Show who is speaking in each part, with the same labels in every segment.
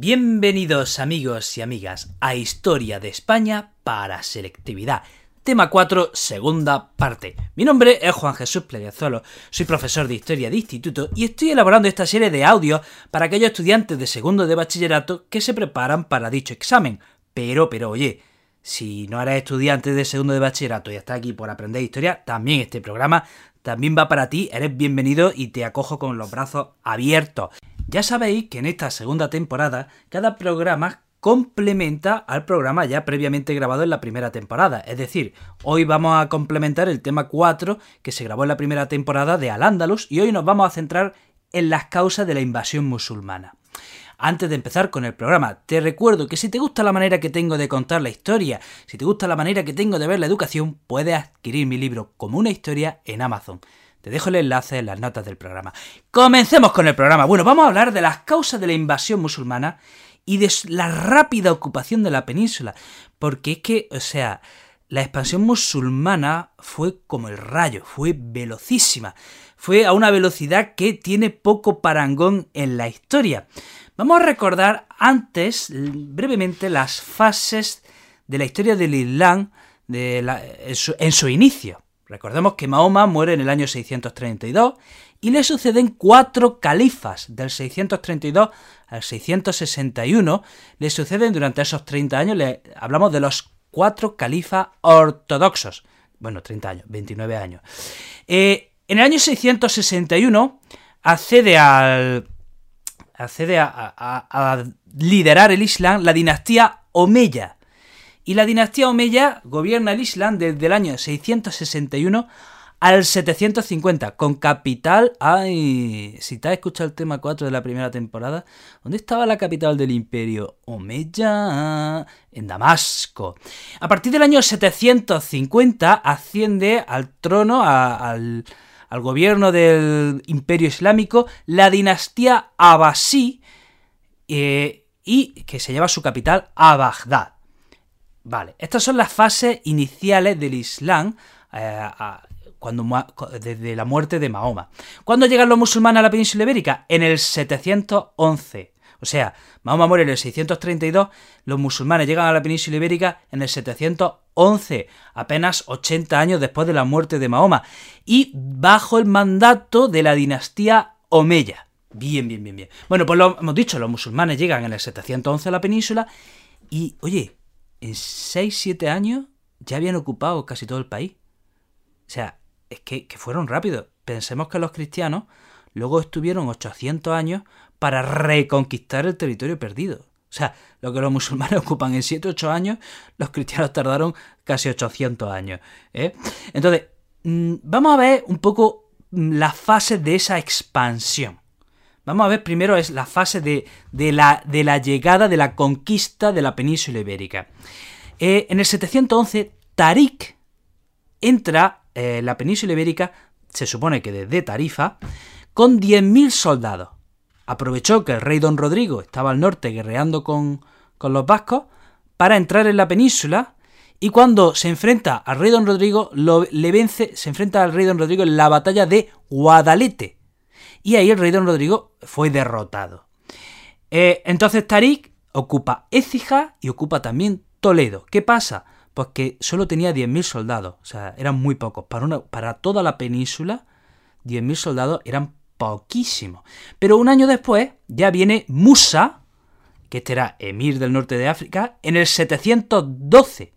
Speaker 1: Bienvenidos amigos y amigas a Historia de España para Selectividad. Tema 4, segunda parte. Mi nombre es Juan Jesús Pleguezuelo, soy profesor de Historia de Instituto y estoy elaborando esta serie de audios para aquellos estudiantes de segundo de bachillerato que se preparan para dicho examen. Pero, pero, oye, si no eres estudiante de segundo de bachillerato y estás aquí por aprender historia, también este programa también va para ti, eres bienvenido y te acojo con los brazos abiertos. Ya sabéis que en esta segunda temporada cada programa complementa al programa ya previamente grabado en la primera temporada. Es decir, hoy vamos a complementar el tema 4 que se grabó en la primera temporada de Al-Ándalus y hoy nos vamos a centrar en las causas de la invasión musulmana. Antes de empezar con el programa, te recuerdo que si te gusta la manera que tengo de contar la historia, si te gusta la manera que tengo de ver la educación, puedes adquirir mi libro como una historia en Amazon. Te dejo el enlace en las notas del programa. Comencemos con el programa. Bueno, vamos a hablar de las causas de la invasión musulmana y de la rápida ocupación de la península. Porque es que, o sea, la expansión musulmana fue como el rayo, fue velocísima. Fue a una velocidad que tiene poco parangón en la historia. Vamos a recordar antes, brevemente, las fases de la historia del Islam en su inicio. Recordemos que Mahoma muere en el año 632 y le suceden cuatro califas del 632 al 661. Le suceden durante esos 30 años, le hablamos de los cuatro califas ortodoxos. Bueno, 30 años, 29 años. Eh, en el año 661 accede al accede a, a, liderar el Islam la dinastía Omeya. Y la dinastía Omeya gobierna el Islam desde el año 661 al 750, con capital... Ay, si te has escuchado el tema 4 de la primera temporada, ¿dónde estaba la capital del imperio? Omeya, en Damasco. A partir del año 750 asciende al trono, al, gobierno del imperio islámico, la dinastía Abbasí, eh, y que se lleva su capital a Bagdad. Vale, estas son las fases iniciales del Islam eh, cuando, desde la muerte de Mahoma. ¿Cuándo llegan los musulmanes a la península ibérica? En el 711. O sea, Mahoma muere en el 632, los musulmanes llegan a la península ibérica en el 711, apenas 80 años después de la muerte de Mahoma, y bajo el mandato de la dinastía Omeya. Bien, bien, bien, bien. Bueno, pues lo hemos dicho, los musulmanes llegan en el 711 a la península y, oye, en 6-7 años ya habían ocupado casi todo el país. O sea, es que, fueron rápidos. Pensemos que los cristianos luego estuvieron 800 años para reconquistar el territorio perdido. O sea, lo que los musulmanes ocupan en 7-8 años, los cristianos tardaron casi 800 años. ¿eh? Entonces, mm, vamos a ver un poco mm, las fases de esa expansión. Vamos a ver primero es la fase de, la, de la, llegada, de la conquista de la península ibérica. Eh, en el 711, Tarik entra en eh, la península ibérica, se supone que desde Tarifa, con 10.000 soldados. Aprovechó que el rey don Rodrigo estaba al norte guerreando con, con los vascos para entrar en la península y cuando se enfrenta al rey don Rodrigo, lo, le vence, se enfrenta al rey don Rodrigo en la batalla de Guadalete y ahí el rey don Rodrigo fue derrotado. Eh, entonces Tarik ocupa Écija y ocupa también Toledo. ¿Qué pasa? Pues que solo tenía 10.000 soldados, o sea, eran muy pocos. Para, para toda la península, 10.000 soldados eran poquísimos. Pero un año después ya viene Musa, que este era emir del norte de África, en el 712,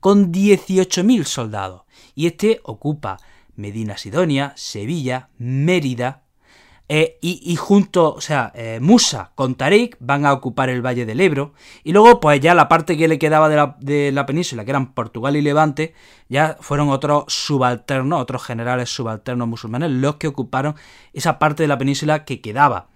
Speaker 1: con 18.000 soldados. Y este ocupa Medina Sidonia, Sevilla, Mérida, eh, y, junto, o sea, eh, Musa con Tarik van a ocupar el Valle del Ebro. Y luego, pues ya la parte que le quedaba de la, de la península, que eran Portugal y Levante, ya fueron otros subalternos, otros generales subalternos musulmanes, los que ocuparon esa parte de la península que quedaba.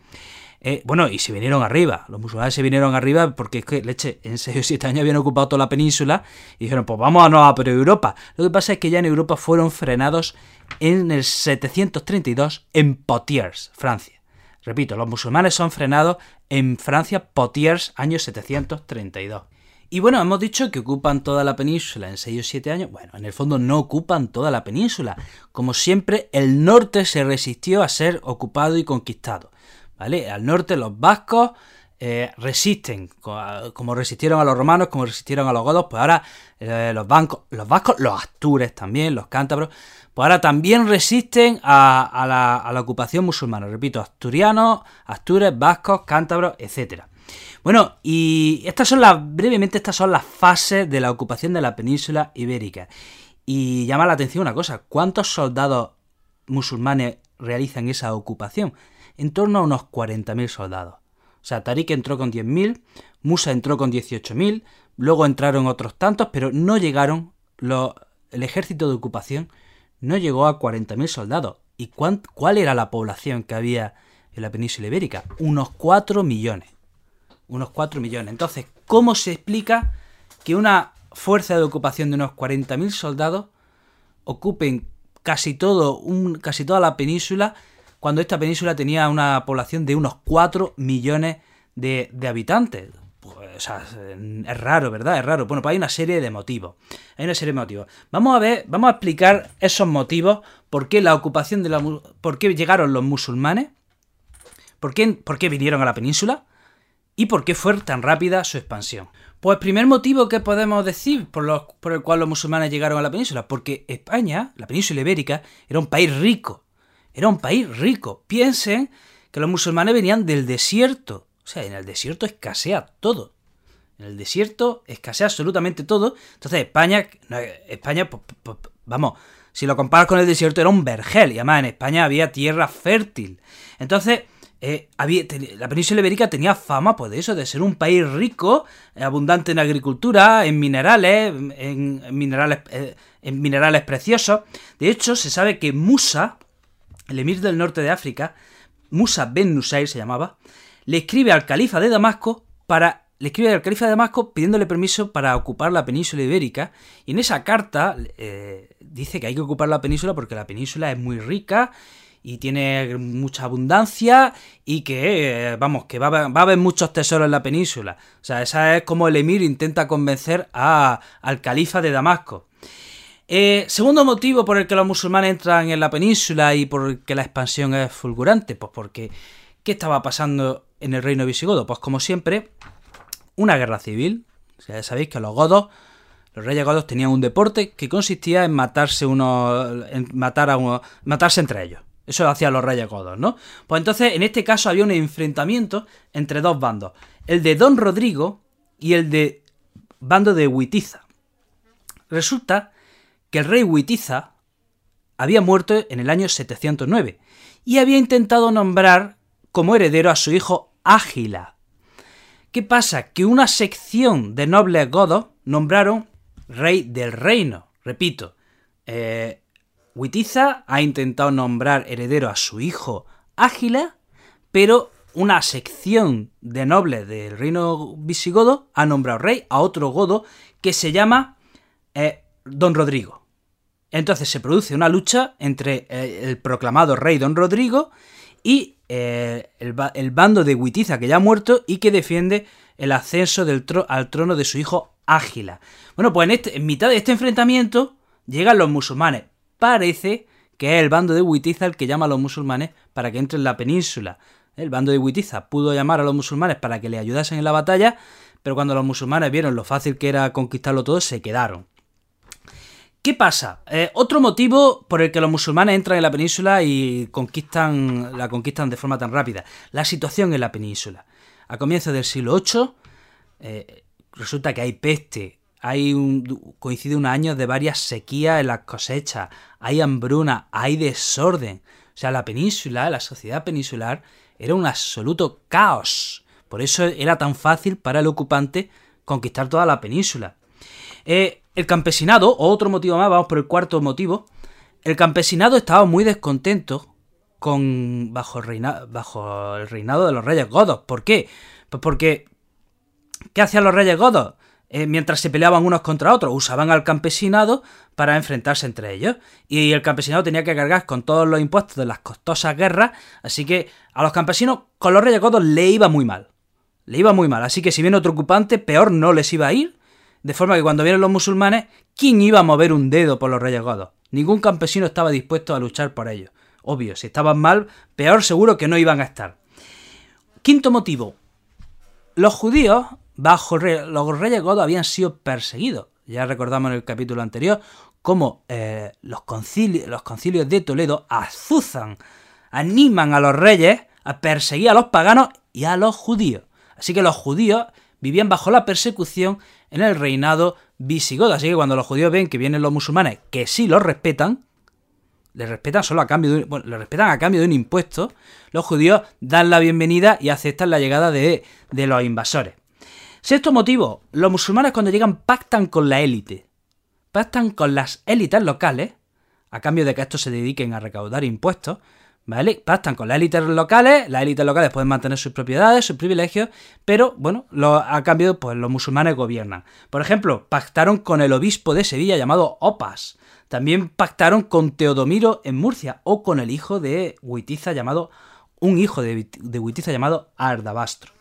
Speaker 1: Eh, bueno, y se vinieron arriba. Los musulmanes se vinieron arriba porque es que, leche, en 6 o 7 años habían ocupado toda la península y dijeron, pues vámonos a por Europa. Lo que pasa es que ya en Europa fueron frenados en el 732 en Poitiers, Francia. Repito, los musulmanes son frenados en Francia, Poitiers, año 732. Y bueno, hemos dicho que ocupan toda la península en 6 o 7 años. Bueno, en el fondo no ocupan toda la península. Como siempre, el norte se resistió a ser ocupado y conquistado. ¿Vale? Al norte los vascos eh, resisten, como resistieron a los romanos, como resistieron a los godos, pues ahora eh, los, bancos, los vascos, los astures también, los cántabros, pues ahora también resisten a, la, ocupación musulmana. Repito, asturianos, astures, vascos, cántabros, etc. Bueno, y estas son las, brevemente, estas son las fases de la ocupación de la península ibérica. Y llama la atención una cosa, ¿cuántos soldados musulmanes realizan esa ocupación? En torno a unos 40.000 soldados. O sea, Tariq entró con 10.000, Musa entró con 18.000, luego entraron otros tantos, pero no llegaron, el ejército de ocupación no llegó a 40.000 soldados. ¿Y cuál era la población que había en la península ibérica? Unos 4 millones. Unos 4 millones. Entonces, ¿cómo se explica que una fuerza de ocupación de unos 40.000 soldados ocupen casi todo, casi toda la península cuando esta península tenía una población de unos 4 millones de, habitantes. Pues, es raro, ¿verdad? Es raro. Bueno, pues hay una serie de motivos. Hay una serie de motivos. Vamos a ver, vamos a explicar esos motivos, por qué la ocupación de la... por qué llegaron los musulmanes, por qué, por qué vinieron a la península y por qué fue tan rápida su expansión. Pues primer motivo que podemos decir por el cual los musulmanes llegaron a la península, porque España, la península ibérica, era un país rico, era un país rico. Piensen que los musulmanes venían del desierto. O sea, en el desierto escasea todo. En el desierto escasea absolutamente todo. Entonces España, España, pues, pues, vamos, si lo comparas con el desierto era un vergel. Y además en España había tierra fértil. Entonces, eh, había, la península ibérica tenía fama pues, de eso, de ser un país rico, abundante en agricultura, en minerales, en, minerales, eh, en minerales preciosos. De hecho, se sabe que Musa, el emir del norte de África, Musa ben Nusair se llamaba, le escribe al califa de Damasco para le escribe al califa de Damasco pidiéndole permiso para ocupar la península ibérica y en esa carta eh, dice que hay que ocupar la península porque la península es muy rica y tiene mucha abundancia y que, eh, vamos, que va a, haber, muchos tesoros en la península. O sea, esa es como el emir intenta convencer a, al califa de Damasco. Eh, segundo motivo por el que los musulmanes entran en la península y por el que la expansión es fulgurante, pues porque ¿qué estaba pasando en el reino visigodo? Pues como siempre, una guerra civil. ya sabéis que los godos, los reyes godos tenían un deporte que consistía en matarse uno, en matar a uno, matarse entre ellos. Eso lo hacían los reyes godos, ¿no? Pues entonces, en este caso había un enfrentamiento entre dos bandos, el de Don Rodrigo y el de bando de Huitiza. Resulta que el rey Huitiza había muerto en el año 709 y había intentado nombrar como heredero a su hijo Ágila. ¿Qué pasa? Que una sección de nobles godos nombraron rey del reino. Repito, eh, Huitiza ha intentado nombrar heredero a su hijo Ágila, pero una sección de nobles del reino visigodo ha nombrado rey a otro godo que se llama eh, Don Rodrigo. Entonces se produce una lucha entre eh, el proclamado rey Don Rodrigo y eh, el, bando de Huitiza que ya ha muerto y que defiende el ascenso al trono de su hijo Ágila. Bueno, pues en, este, mitad de este enfrentamiento llegan los musulmanes. Parece que es el bando de Huitiza el que llama a los musulmanes para que entren en la península. El bando de Huitiza pudo llamar a los musulmanes para que le ayudasen en la batalla, pero cuando los musulmanes vieron lo fácil que era conquistarlo todo, se quedaron. ¿Qué pasa? Eh, otro motivo por el que los musulmanes entran en la península y conquistan, la conquistan de forma tan rápida. La situación en la península. A comienzos del siglo VIII eh, resulta que hay peste, hay un, coincide un año de varias sequías en las cosechas, hay hambruna, hay desorden. O sea, la península, la sociedad peninsular, era un absoluto caos. Por eso era tan fácil para el ocupante conquistar toda la península. Eh, el campesinado, otro motivo más, vamos por el cuarto motivo, el campesinado estaba muy descontento con bajo, el reinado de los reyes godos. ¿Por qué? Pues porque ¿qué hacían los reyes godos? Eh, mientras se peleaban unos contra otros, usaban al campesinado para enfrentarse entre ellos. Y el campesinado tenía que cargar con todos los impuestos de las costosas guerras. Así que a los campesinos, con los reyes godos, le iba muy mal. Le iba muy mal. Así que si viene otro ocupante, peor no les iba a ir. De forma que cuando vienen los musulmanes, ¿quién iba a mover un dedo por los reyes godos? Ningún campesino estaba dispuesto a luchar por ellos. Obvio, si estaban mal, peor seguro que no iban a estar. Quinto motivo. los judíos, bajo los reyes godos, habían sido perseguidos. Ya recordamos en el capítulo anterior cómo eh, los, los concilios de Toledo azuzan, animan a los reyes a perseguir a los paganos y a los judíos. Así que los judíos vivían bajo la persecución en el reinado visigodo. Así que cuando los judíos ven que vienen los musulmanes, que sí los respetan, les respetan solo a cambio de un, bueno, respetan a cambio de un impuesto, los judíos dan la bienvenida y aceptan la llegada de, de los invasores. Sexto motivo, los musulmanes cuando llegan pactan con la élite. Pactan con las élites locales, a cambio de que estos se dediquen a recaudar impuestos, ¿Vale? Pactan con las élites locales, las élites locales pueden mantener sus propiedades, sus privilegios, pero bueno, a cambio, pues los musulmanes gobiernan. Por ejemplo, pactaron con el obispo de Sevilla llamado Opas. También pactaron con Teodomiro en Murcia o con el hijo de Huitiza llamado, un hijo de, de Huitiza llamado Ardabastro.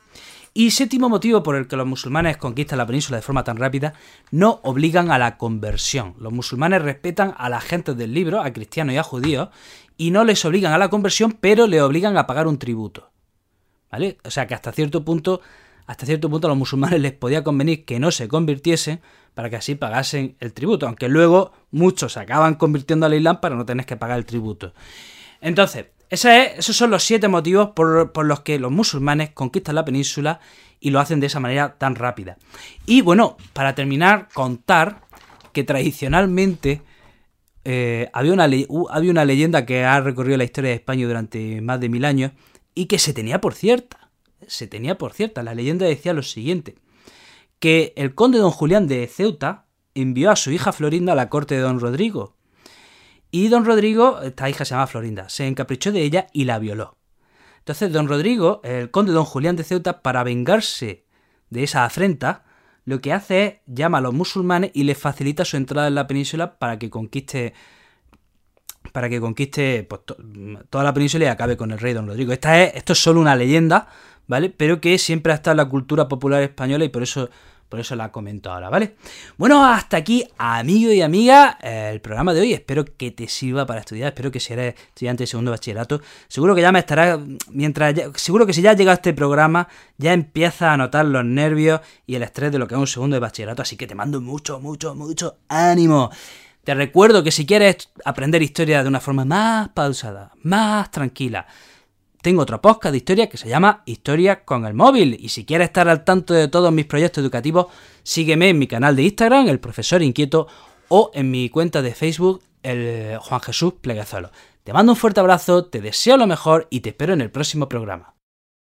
Speaker 1: Y séptimo motivo por el que los musulmanes conquistan la península de forma tan rápida, no obligan a la conversión. Los musulmanes respetan a la gente del libro, a cristianos y a judíos, y no les obligan a la conversión, pero le obligan a pagar un tributo. ¿Vale? O sea que hasta cierto punto, hasta cierto punto a los musulmanes les podía convenir que no se convirtiesen para que así pagasen el tributo, aunque luego muchos se acaban convirtiendo al Islam para no tener que pagar el tributo. Entonces, esos son los siete motivos por, los que los musulmanes conquistan la península y lo hacen de esa manera tan rápida. Y bueno, para terminar, contar que tradicionalmente eh, había, una había una leyenda que ha recorrido la historia de España durante más de mil años y que se tenía por cierta. Se tenía por cierta. La leyenda decía lo siguiente: que el conde don Julián de Ceuta envió a su hija Florinda a la corte de don Rodrigo y don Rodrigo, esta hija se llama Florinda, se encaprichó de ella y la violó. Entonces don Rodrigo, el conde don Julián de Ceuta, para vengarse de esa afrenta, lo que hace es llama a los musulmanes y les facilita su entrada en la península para que conquiste para que conquiste pues, toda la península y acabe con el rey don Rodrigo. Esto es solo una leyenda, ¿vale? Pero que siempre ha estado en la cultura popular española y por eso por eso la comento ahora, ¿vale? Bueno, hasta aquí, amigo y amiga, el programa de hoy. Espero que te sirva para estudiar. Espero que si eres estudiante de segundo bachillerato, seguro que ya me estará. Mientras. seguro que si ya llega a este programa, ya empieza a notar los nervios y el estrés de lo que es un segundo de bachillerato. Así que te mando mucho, mucho, mucho ánimo. Te recuerdo que si quieres aprender historia de una forma más pausada, más tranquila, tengo otro podcast de historia que se llama Historia con el móvil. Y si quieres estar al tanto de todos mis proyectos educativos, sígueme en mi canal de Instagram, el profesor inquieto, o en mi cuenta de Facebook, el Juan Jesús Pleguezolo. Te mando un fuerte abrazo, te deseo lo mejor y te espero en el próximo programa.